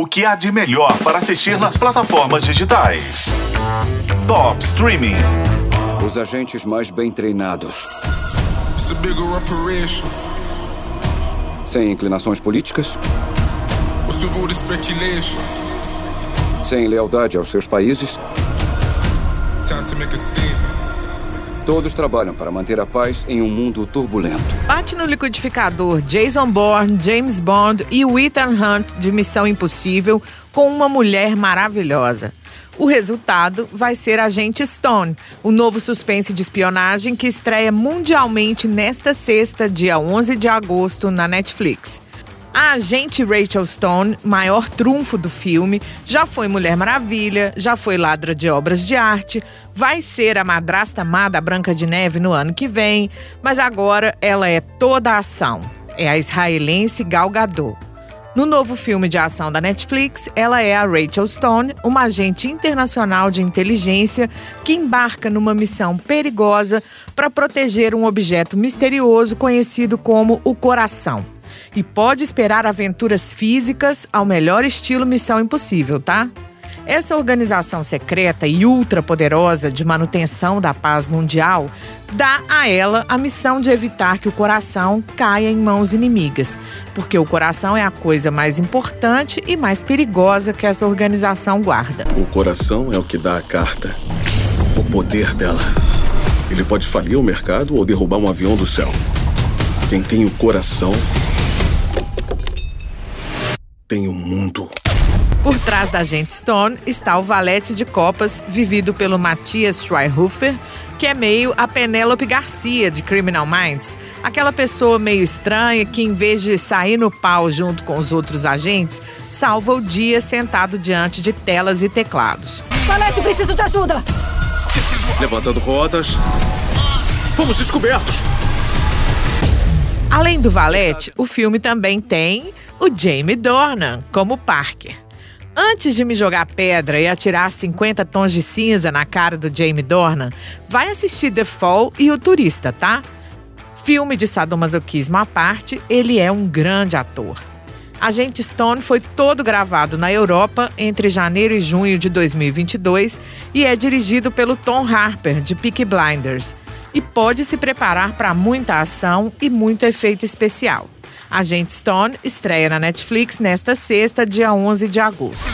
O que há de melhor para assistir nas plataformas digitais? Top Streaming. Os agentes mais bem treinados. Sem inclinações políticas. Sem lealdade aos seus países. Todos trabalham para manter a paz em um mundo turbulento. Bate no liquidificador Jason Bourne, James Bond e Ethan Hunt de Missão Impossível com uma mulher maravilhosa. O resultado vai ser Agente Stone, o novo suspense de espionagem que estreia mundialmente nesta sexta, dia 11 de agosto, na Netflix. A agente Rachel Stone, maior trunfo do filme, já foi Mulher Maravilha, já foi ladra de obras de arte, vai ser a madrasta má da Branca de Neve no ano que vem, mas agora ela é toda a ação. É a israelense Gal Gadot. No novo filme de ação da Netflix, ela é a Rachel Stone, uma agente internacional de inteligência que embarca numa missão perigosa para proteger um objeto misterioso conhecido como o Coração e pode esperar aventuras físicas ao melhor estilo Missão Impossível, tá? Essa organização secreta e ultrapoderosa de manutenção da paz mundial dá a ela a missão de evitar que o coração caia em mãos inimigas, porque o coração é a coisa mais importante e mais perigosa que essa organização guarda. O coração é o que dá a carta, o poder dela. Ele pode falir o mercado ou derrubar um avião do céu. Quem tem o coração tem o um mundo. Por trás da gente Stone está o valete de copas vivido pelo Matias Schweihofer, que é meio a Penélope Garcia de Criminal Minds, aquela pessoa meio estranha que em vez de sair no pau junto com os outros agentes, salva o dia sentado diante de telas e teclados. Valete, preciso de ajuda! Levantando rodas. Fomos descobertos! Além do Valete, o filme também tem o Jamie Dornan como Parker. Antes de me jogar pedra e atirar 50 tons de cinza na cara do Jamie Dornan, vai assistir The Fall e O Turista, tá? Filme de sadomasoquismo à parte, ele é um grande ator. Agente Stone foi todo gravado na Europa entre janeiro e junho de 2022 e é dirigido pelo Tom Harper, de Peaky Blinders. E pode se preparar para muita ação e muito efeito especial. Agente Stone estreia na Netflix nesta sexta, dia 11 de agosto.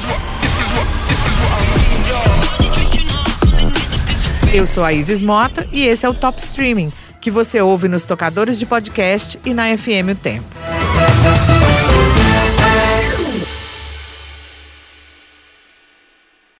Eu sou a Isis Mota e esse é o Top Streaming, que você ouve nos tocadores de podcast e na FM O Tempo.